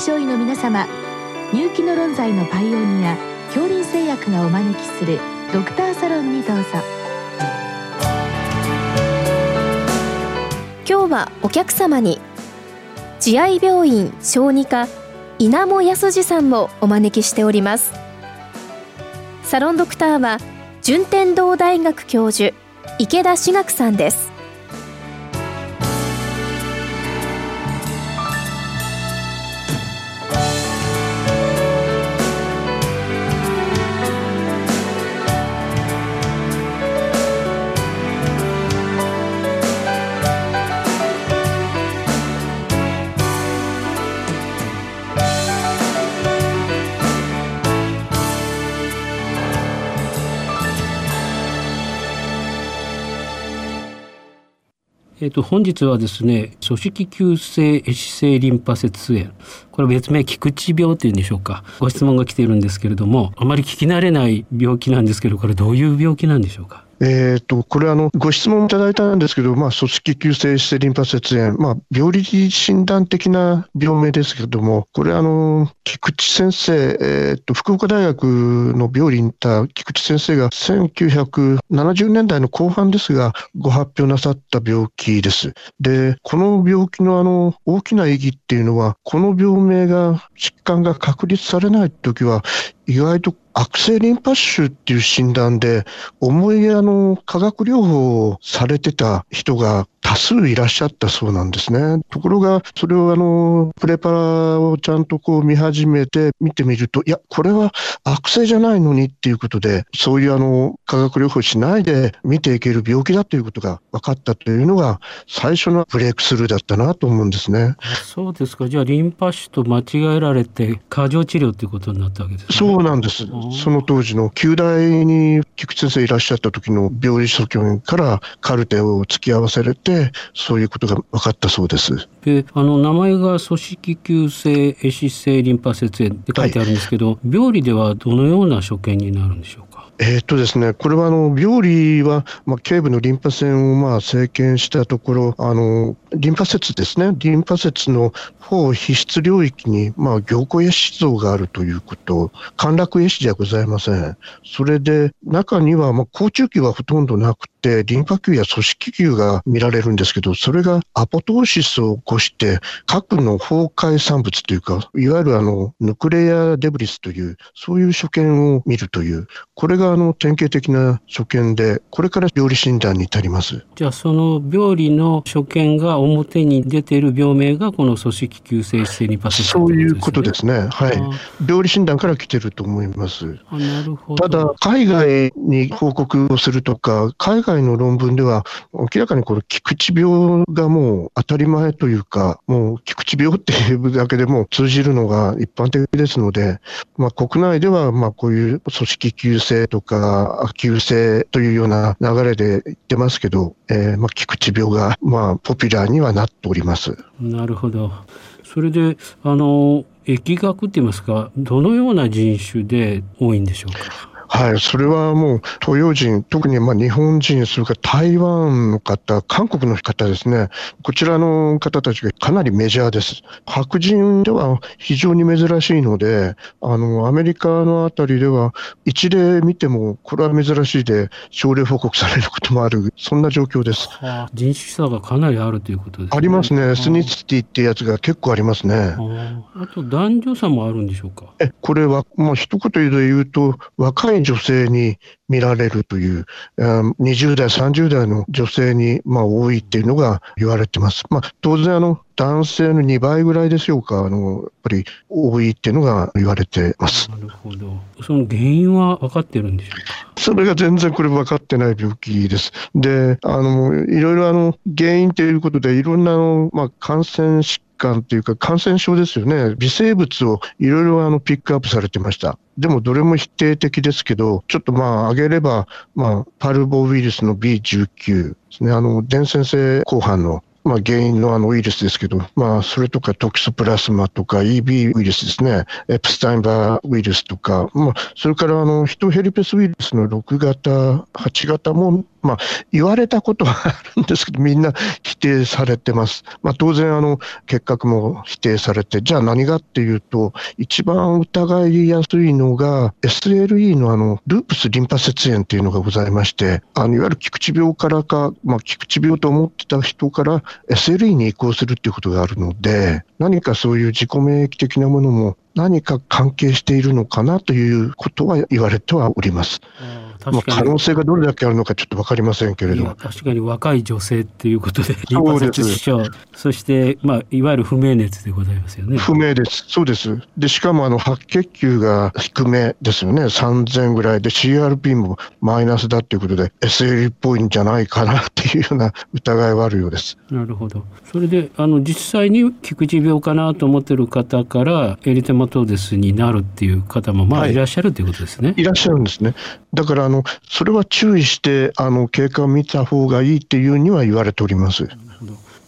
症医の皆様入気の論剤のパイオニア恐林製薬がお招きするドクターサロンにどうぞ。今日はお客様に慈愛病院小児科稲茂康二さんをお招きしております。サロンドクターは順天堂大学教授池田志学さんです。えっと、本日はですね組織急性壊死性リンパ節炎。これ別名菊池病っていうんでしょうか。ご質問が来ているんですけれどもあまり聞き慣れない病気なんですけどこれどういう病気なんでしょうか。えーと、これあの、ご質問いただいたんですけど、まあ、組織急性性リンパ節炎、まあ、病理診断的な病名ですけれども、これあの、菊池先生、えーと、福岡大学の病理にいた菊池先生が1970年代の後半ですが、ご発表なさった病気です。で、この病気のあの、大きな意義っていうのは、この病名が、疾患が確立されないときは、意外と悪性リンパ腫っていう診断で、重いあの化学療法をされてた人が多数いらっしゃったそうなんですね。ところが、それをあの、プレパラをちゃんとこう見始めて見てみると、いや、これは悪性じゃないのにっていうことで、そういうあの、化学療法しないで見ていける病気だということが分かったというのが、最初のブレイクスルーだったなと思うんですね。そうですか。じゃあ、リンパ腫と間違えられて、過剰治療ということになったわけですね。そうなんです。その当時の旧大に菊池先生いらっしゃった時の病理所教員からカルテを突き合わせれて、そういうことが分かったそうです。で、あの名前が組織急性壊死性リンパ節炎って書いてあるんですけど、はい、病理ではどのような所見になるんでしょうか？えー、っとですね、これはあの病理は、まあ、頸部のリンパ腺をまあ生検したところ、あのリンパ節ですね、リンパ節の方皮質領域に、まあ、凝固壊死像があるということ、陥落壊死じゃございません。それで、中には、まあ、高中期はほとんどなくて、リンパ球や組織球が見られるんですけど、それがアポトーシスを起こして、核の崩壊産物というか、いわゆるあの、ヌクレアデブリスという、そういう所見を見るという、これがあの典型的な所見で、これから病理診断に至ります。じゃあ、その病理の所見が表に出ている病名が、この組織急性性リンパ節、ね、そういうことですね。はい。病理診断から来てると思います。なるほど。ただ、海外に報告をするとか、海外の論文では、明らかにこの菊池病がもう当たり前というか、もう菊池病っていうだけでも通じるのが一般的ですので、まあ、国内ではまあこういう組織急性とか、急性というような流れで言ってますけど、えー、まあ菊池病がまあポピュラーにはなっております。なるほど。それで、あの、疫学って言いますか、どのような人種で多いんでしょうか？はい、それはもう東洋人、特にまあ日本人、それから台湾の方、韓国の方ですね、こちらの方たちがかなりメジャーです。白人では非常に珍しいので、あの、アメリカのあたりでは、一例見ても、これは珍しいで、症例報告されることもある、そんな状況です。はあ、人種差がかなりあるということですね。ありますね。スニツティってやつが結構ありますね。あと男女差もあるんでしょうか？え、これは、まあ一言で言うと、若い女性に見られるという、20代、30代の女性にまあ多いっていうのが言われてます。まあ、当然あの、男性の2倍ぐらいでしょうか、あのやっぱり多いっていうのが言われてます。なるほど。その原因は分かってるんでしょうか？それが全然これ分かってない病気です。で、あの、いろいろあの、原因ということで、いろんなあの、まあ、感染疾患というか感染症ですよね。微生物をいろいろあのピックアップされてました。でもどれも否定的ですけど、ちょっとまあ挙げれば、まあ、パルボウイルスの B19 ですね。あの、伝染性後半のまあ、原因のあのウイルスですけど、まあ、それとかトキソプラスマとか EB ウイルスですね、エプスタインバーウイルスとか、まあ、それからあのヒトヘルペスウイルスの6型、8型もまあ、言われたことはあるんですけど、みんな否定されてます。まあ、当然、あの、結核も否定されて、じゃあ何がっていうと、一番疑いやすいのが、SLE のあの、ループスリンパ節炎っていうのがございまして、あの、いわゆる菊池病からか、まあ、菊池病と思ってた人から SLE に移行するっていうことがあるので、何かそういう自己免疫的なものも何か関係しているのかなということは言われてはおります。まあ、可能性がどれだけあるのかちょっと分かりませんけれど。確かに若い女性っていうことで リンパ節症そして、まあ、いわゆる不明熱でございますよね。不明です。そうです。でしかもあの白血球が低めですよね。3000ぐらいで CRP もマイナスだっていうことで SL っぽいんじゃないかなっていうような疑いはあるようです。なるほどそれであの実際に菊池病かなと思ってる方からエリテマトーデスになるっていう方もまあいらっしゃるということですね、はい、いらっしゃるんですねだからの、それは注意して、あの、経過を見た方がいいっていうには言われております。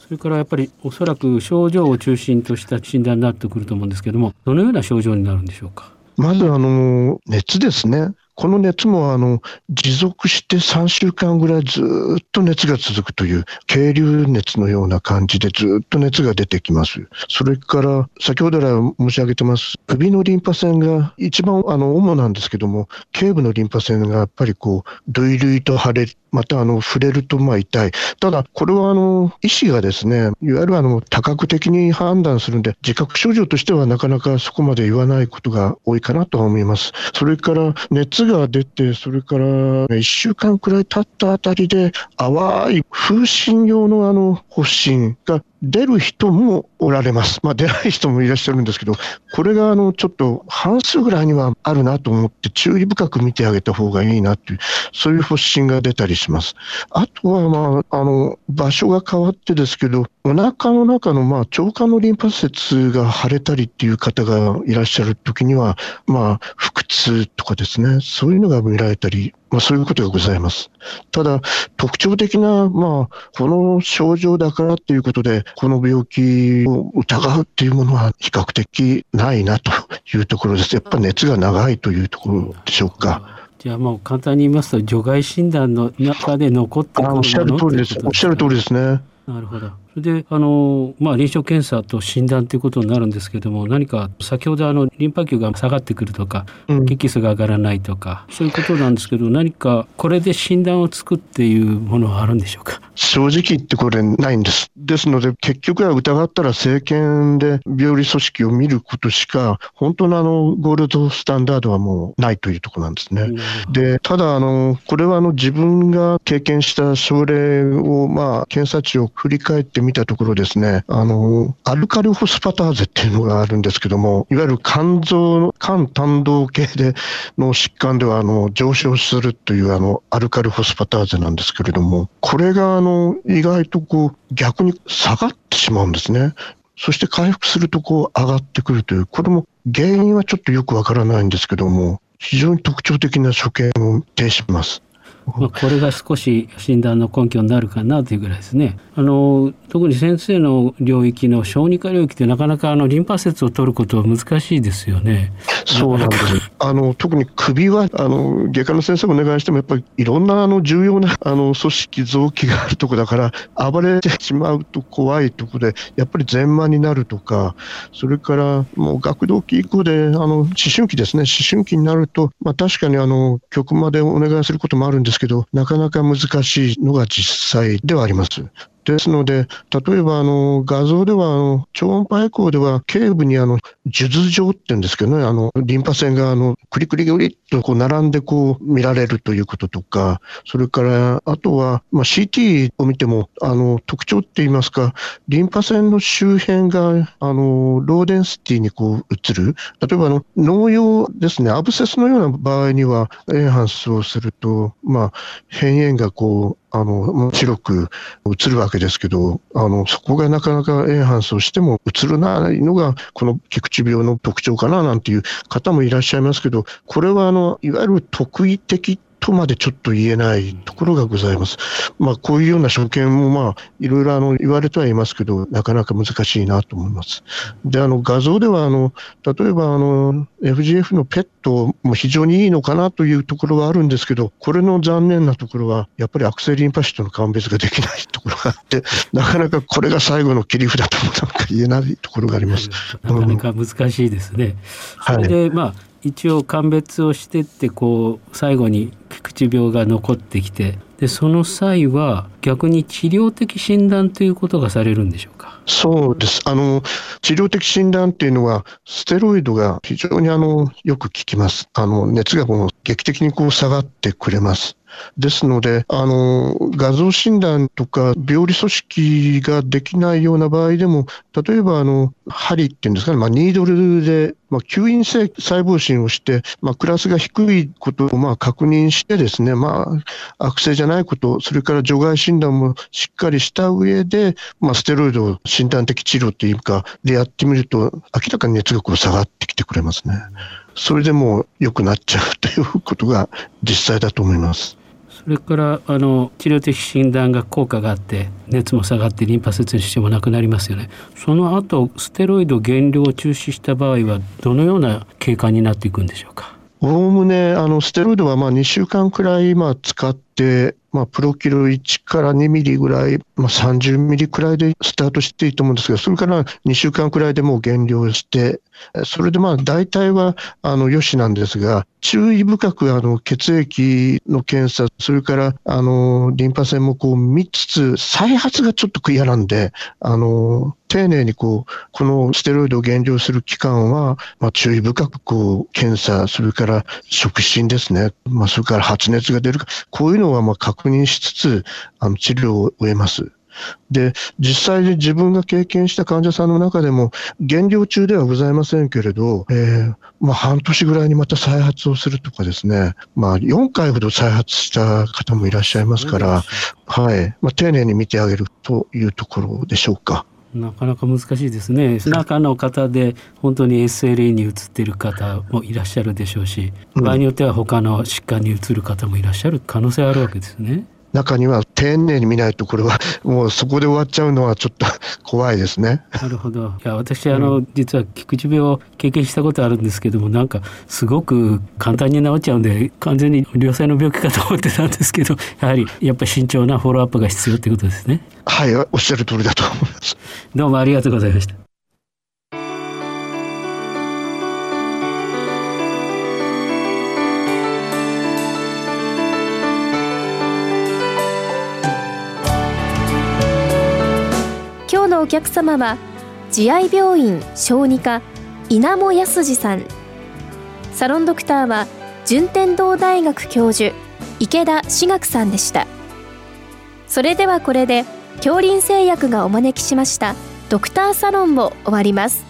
それからやっぱりおそらく症状を中心とした診断になってくると思うんですけども、どのような症状になるんでしょうか？まずあの熱ですね。この熱もあの持続して3週間ぐらいずっと熱が続くという、渓流熱のような感じでずっと熱が出てきます。それから、先ほど来申し上げてます、首のリンパ腺が一番あの主なんですけども、頸部のリンパ腺がやっぱりこう、類々と腫れまたあの触れるとまあ痛い。ただ、これはあの医師がですね、いわゆるあの多角的に判断するんで、自覚症状としてはなかなかそこまで言わないことが多いかなとは思います。それから熱が出て、それから1週間くらい経ったあたりで、淡い風疹用のあの発疹が出る人もおられます。まあ出ない人もいらっしゃるんですけど、これがあのちょっと半数ぐらいにはあるなと思って注意深く見てあげた方がいいなっていう、そういう発疹が出たりします。あとはまあ、あの、場所が変わってですけど、お腹の中のまあ腸管のリンパ節が腫れたりっていう方がいらっしゃる時には、まあ腹痛とかですね、そういうのが見られたりまあ、そういうことがございます。ただ、特徴的な、まあ、この症状だからっていうことで、この病気を疑うっていうものは比較的ないなというところです。やっぱ熱が長いというところでしょうか。じゃあもう簡単に言いますと除外診断の中で残ってくるものおっしゃる通りです。おっしゃる通りですね。なるほど。それであの、まあ、臨床検査と診断ということになるんですけども何か先ほどあのリンパ球が下がってくるとか血気数が上がらないとか、うん、そういうことなんですけど何かこれで診断をつくっていうものはあるんでしょうか？正直言ってこれないんです。ですので結局は疑ったら生検で病理組織を見ることしか本当のあのゴールドスタンダードはもうないというところなんですね。でただあのこれはあの自分が経験した症例をまあ検査値を振り返ってみたところですね、あの、アルカリホスパターゼっていうのがあるんですけども、いわゆる肝臓、肝胆道系での疾患では、あの、上昇するというあの、アルカリホスパターゼなんですけれども、これがあの、意外とこう、逆に下がってしまうんですね。そして回復するとこう上がってくるという、これも原因はちょっとよくわからないんですけども、非常に特徴的な所見を呈します。まあ、これが少し診断の根拠になるかなというぐらいですね。あの特に先生の領域の小児科領域ってなかなかあのリンパ節を取ることは難しいですよね。そうなんです。あの特に首はあの外科の先生お願いしてもやっぱりいろんなあの重要なあの組織臓器があるとこだから暴れてしまうと怖いとこでやっぱり全麻になるとかそれからもう学童期以降であの思春期ですね思春期になるとまあ確かにあの局までお願いすることもあるんですけどなかなか難しいのが実際ではあります。ですので、例えばあの画像ではあの超音波エコーでは頸部にあの数珠状って言うんですけどね、あのリンパ腺があのクリクリクリっとこう並んでこう見られるということとか、それからあとは、まあ、CT を見てもあの特徴って言いますか、リンパ腺の周辺があのローデンシティにこう映る。例えばあの農用ですね、アブセスのような場合にはエンハンスをすると、まあ、変炎がこうあの、白く映るわけですけど、あの、そこがなかなかエンハンスをしても映るないのが、この菊池病の特徴かななんていう方もいらっしゃいますけど、これはあの、いわゆる特異的とまでちょっと言えないところがございます。まあ、こういうような所見も、まあ、いろいろあの言われてはいますけど、なかなか難しいなと思います。で、あの画像ではあの、例えばあの FGF のペットも非常にいいのかなというところはあるんですけど、これの残念なところは、やっぱり悪性リンパ腫との鑑別ができないところがあって、なかなかこれが最後の切り札ともなんか言えないところがあります。なかなか難しいですね。うん、それで、はい、まあ一応鑑別をしてってこう最後に菊池病が残ってきてでその際は逆に治療的診断ということがされるんでしょうか？そうです。あの、治療的診断っていうのは、ステロイドが非常にあの、よく効きます。あの、熱がこう劇的にこう下がってくれます。ですので、あの、画像診断とか病理組織ができないような場合でも、例えば、あの、針っていうんですかね、まあ、ニードルで、まあ、吸引性細胞診をして、まあ、クラスが低いことをまあ確認してですね、まあ、悪性じゃないこと、それから除外診断もしっかりした上で、まあ、ステロイドを診断的治療というか、でやってみると、明らかに熱がこう下がってきてくれますね。それでも良くなっちゃうということが実際だと思います。それからあの治療的診断が効果があって熱も下がってリンパ節にしてもなくなりますよねその後ステロイド減量を中止した場合はどのような経過になっていくんでしょうか？おおむねあのステロイドはまあ2週間くらいまあ使ってまあ、プロキロ1から2ミリぐらい、まあ、30ミリくらいでスタートしていいと思うんですが、それから2週間くらいでもう減量して、それでまあ大体はあの良しなんですが、注意深くあの血液の検査、それからあのリンパ腺もこう見つつ、再発がちょっと嫌なんで、あの丁寧にこう、このステロイドを減量する期間は、まあ、注意深くこう検査、それから触診ですね、まあ、それから発熱が出るか、こういうのはまあ確認しつつ、あの治療を終えます。で、実際に自分が経験した患者さんの中でも、減量中ではございませんけれど、えー、まあ、半年ぐらいにまた再発をするとかですね、まあ、4回ほど再発した方もいらっしゃいますから、はい、まあ、丁寧に見てあげるというところでしょうか。なかなか難しいですね。中の方で本当に SLE に移っている方もいらっしゃるでしょうし、場合によっては他の疾患に移る方もいらっしゃる可能性あるわけですね。中には丁寧に見ないとこれは もうそこで終わっちゃうのはちょっと 怖いですね。なるほど。いや私あの、うん、実は菊池病を経験したことあるんですけどもなんかすごく簡単に治っちゃうんで完全に良性の病気かと思ってたんですけど やはりやっぱり慎重なフォローアップが必要ってことですね。はいおっしゃる通りだと思います。どうもありがとうございました。お客様は慈愛病院小児科稲茂康二さん。サロンドクターは順天堂大学教授池田志学さんでした。それではこれで恐林製薬がお招きしましたドクターサロンを終わります。